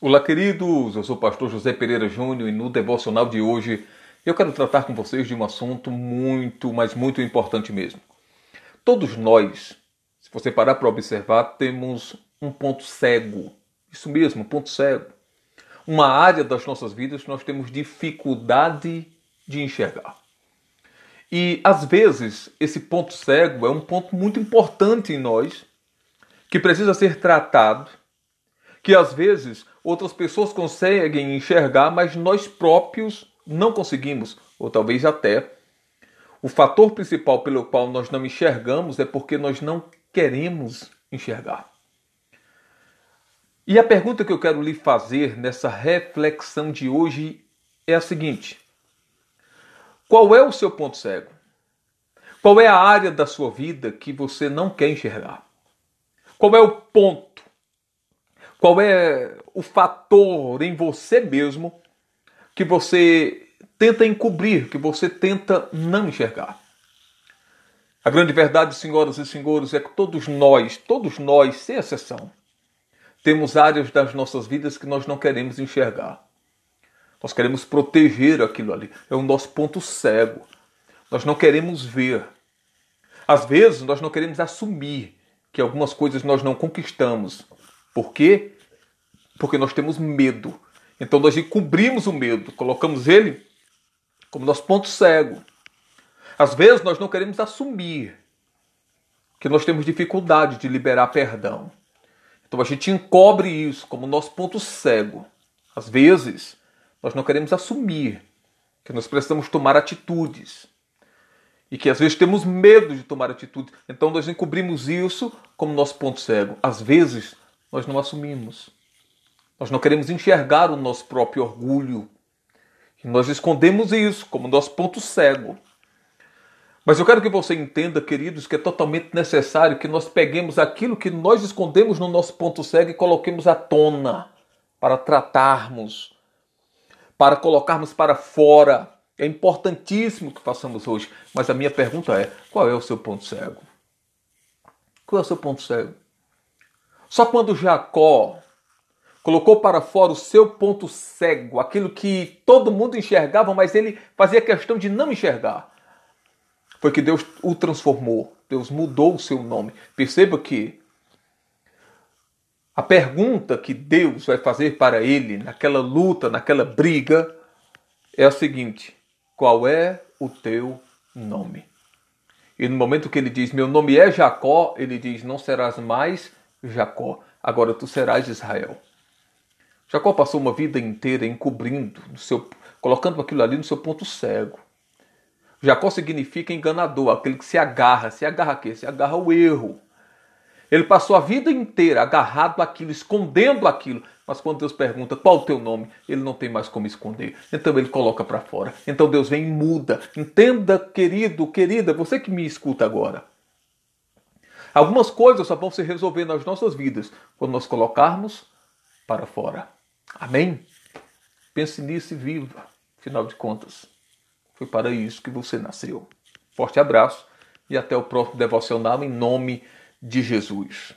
Olá, queridos. Eu sou o pastor José Pereira Júnior e no devocional de hoje eu quero tratar com vocês de um assunto muito, mas muito importante mesmo. Todos nós, se você parar para observar, temos um ponto cego. Isso mesmo, um ponto cego. Uma área das nossas vidas que nós temos dificuldade de enxergar. E às vezes esse ponto cego é um ponto muito importante em nós que precisa ser tratado, que às vezes outras pessoas conseguem enxergar, mas nós próprios não conseguimos, ou talvez até o fator principal pelo qual nós não enxergamos é porque nós não queremos enxergar. E a pergunta que eu quero lhe fazer nessa reflexão de hoje é a seguinte: qual é o seu ponto cego? Qual é a área da sua vida que você não quer enxergar? Qual é o ponto qual é o fator em você mesmo que você tenta encobrir, que você tenta não enxergar? A grande verdade, senhoras e senhores, é que todos nós, todos nós, sem exceção, temos áreas das nossas vidas que nós não queremos enxergar. Nós queremos proteger aquilo ali. É o nosso ponto cego. Nós não queremos ver. Às vezes, nós não queremos assumir que algumas coisas nós não conquistamos por quê? Porque nós temos medo. Então nós encobrimos o medo, colocamos ele como nosso ponto cego. Às vezes nós não queremos assumir que nós temos dificuldade de liberar perdão. Então a gente encobre isso como nosso ponto cego. Às vezes nós não queremos assumir que nós precisamos tomar atitudes e que às vezes temos medo de tomar atitude. Então nós encobrimos isso como nosso ponto cego. Às vezes nós não assumimos. Nós não queremos enxergar o nosso próprio orgulho. E nós escondemos isso como nosso ponto cego. Mas eu quero que você entenda, queridos, que é totalmente necessário que nós peguemos aquilo que nós escondemos no nosso ponto cego e coloquemos à tona para tratarmos, para colocarmos para fora. É importantíssimo que façamos hoje. Mas a minha pergunta é: qual é o seu ponto cego? Qual é o seu ponto cego? Só quando Jacó colocou para fora o seu ponto cego, aquilo que todo mundo enxergava, mas ele fazia questão de não enxergar, foi que Deus o transformou. Deus mudou o seu nome. Perceba que a pergunta que Deus vai fazer para ele naquela luta, naquela briga, é a seguinte: qual é o teu nome? E no momento que ele diz, meu nome é Jacó, ele diz, não serás mais Jacó, agora tu serás Israel. Jacó passou uma vida inteira encobrindo, seu, colocando aquilo ali no seu ponto cego. Jacó significa enganador, aquele que se agarra. Se agarra a quê? Se agarra ao erro. Ele passou a vida inteira agarrado àquilo, escondendo aquilo. Mas quando Deus pergunta qual o teu nome, ele não tem mais como esconder. Então ele coloca para fora. Então Deus vem e muda. Entenda, querido, querida, você que me escuta agora. Algumas coisas só vão se resolver nas nossas vidas quando nós colocarmos para fora. Amém? Pense nisso e viva. Afinal de contas, foi para isso que você nasceu. Forte abraço e até o próximo devocional em nome de Jesus.